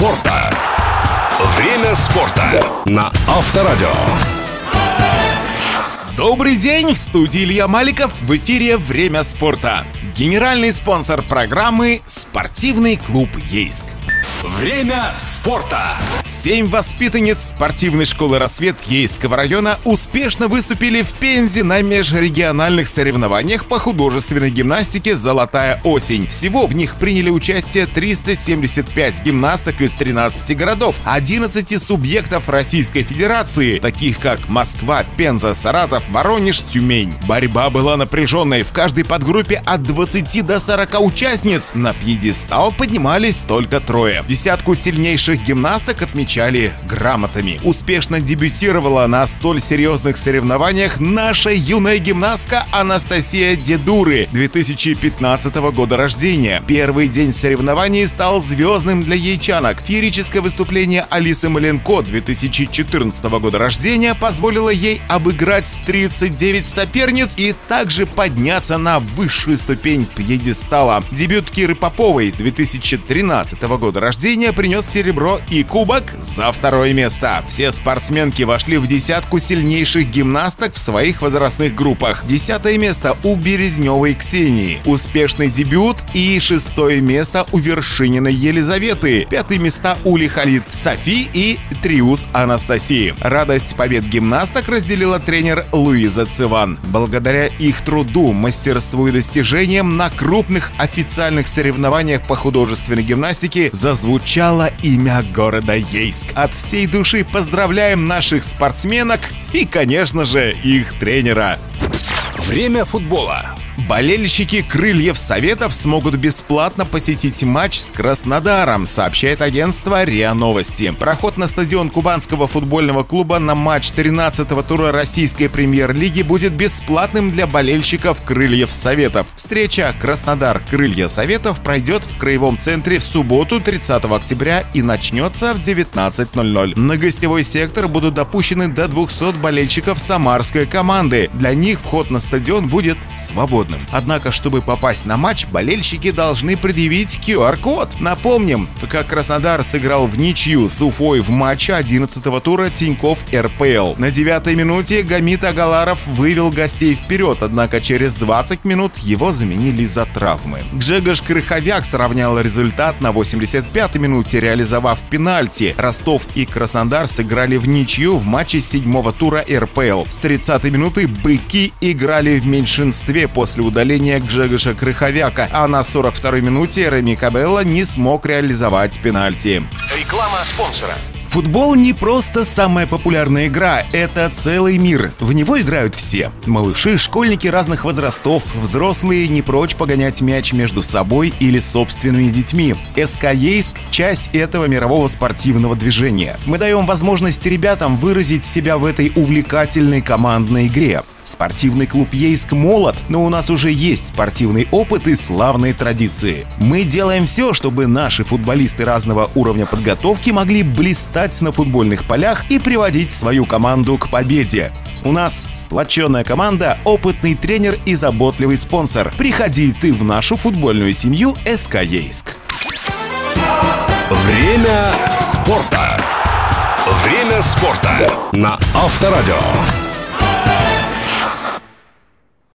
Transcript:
спорта. Время спорта на Авторадио. Добрый день! В студии Илья Маликов. В эфире «Время спорта». Генеральный спонсор программы – спортивный клуб «Ейск». Время спорта. Семь воспитанниц спортивной школы «Рассвет» Ейского района успешно выступили в Пензе на межрегиональных соревнованиях по художественной гимнастике «Золотая осень». Всего в них приняли участие 375 гимнасток из 13 городов, 11 субъектов Российской Федерации, таких как Москва, Пенза, Саратов, Воронеж, Тюмень. Борьба была напряженной. В каждой подгруппе от 20 до 40 участниц. На пьедестал поднимались только трое. Десятку сильнейших гимнасток отмечали грамотами. Успешно дебютировала на столь серьезных соревнованиях наша юная гимнастка Анастасия Дедуры 2015 года рождения. Первый день соревнований стал звездным для ейчанок. Феерическое выступление Алисы Маленко 2014 года рождения позволило ей обыграть 39 соперниц и также подняться на высшую ступень пьедестала. Дебют Киры Поповой 2013 года рождения рождения принес серебро и кубок за второе место. Все спортсменки вошли в десятку сильнейших гимнасток в своих возрастных группах. Десятое место у Березневой Ксении. Успешный дебют и шестое место у Вершининой Елизаветы. Пятые места у Лихалит Софи и Триус Анастасии. Радость побед гимнасток разделила тренер Луиза Циван. Благодаря их труду, мастерству и достижениям на крупных официальных соревнованиях по художественной гимнастике зазвучали прозвучало имя города Ейск. От всей души поздравляем наших спортсменок и, конечно же, их тренера. Время футбола. Болельщики «Крыльев Советов» смогут бесплатно посетить матч с Краснодаром, сообщает агентство РИА Новости. Проход на стадион Кубанского футбольного клуба на матч 13-го тура российской премьер-лиги будет бесплатным для болельщиков «Крыльев Советов». Встреча «Краснодар-Крылья Советов» пройдет в Краевом центре в субботу 30 октября и начнется в 19.00. На гостевой сектор будут допущены до 200 болельщиков самарской команды. Для них вход на стадион будет свободным свободным. Однако, чтобы попасть на матч, болельщики должны предъявить QR-код. Напомним, ФК Краснодар сыграл в ничью с Уфой в матче 11-го тура Тиньков РПЛ. На девятой минуте Гамит Агаларов вывел гостей вперед, однако через 20 минут его заменили за травмы. Джегаш Крыховяк сравнял результат на 85-й минуте, реализовав пенальти. Ростов и Краснодар сыграли в ничью в матче седьмого тура РПЛ. С 30-й минуты «Быки» играли в меньшинстве после после удаления Гжегоша Крыховяка, а на 42-й минуте Реми Кабелла не смог реализовать пенальти. Реклама спонсора. Футбол не просто самая популярная игра, это целый мир. В него играют все. Малыши, школьники разных возрастов, взрослые не прочь погонять мяч между собой или собственными детьми. СК Ейск – часть этого мирового спортивного движения. Мы даем возможность ребятам выразить себя в этой увлекательной командной игре. Спортивный клуб Ейск молод, но у нас уже есть спортивный опыт и славные традиции. Мы делаем все, чтобы наши футболисты разного уровня подготовки могли блистать на футбольных полях и приводить свою команду к победе. У нас сплоченная команда, опытный тренер и заботливый спонсор. Приходи ты в нашу футбольную семью СК Ейск. Время спорта. Время спорта на Авторадио.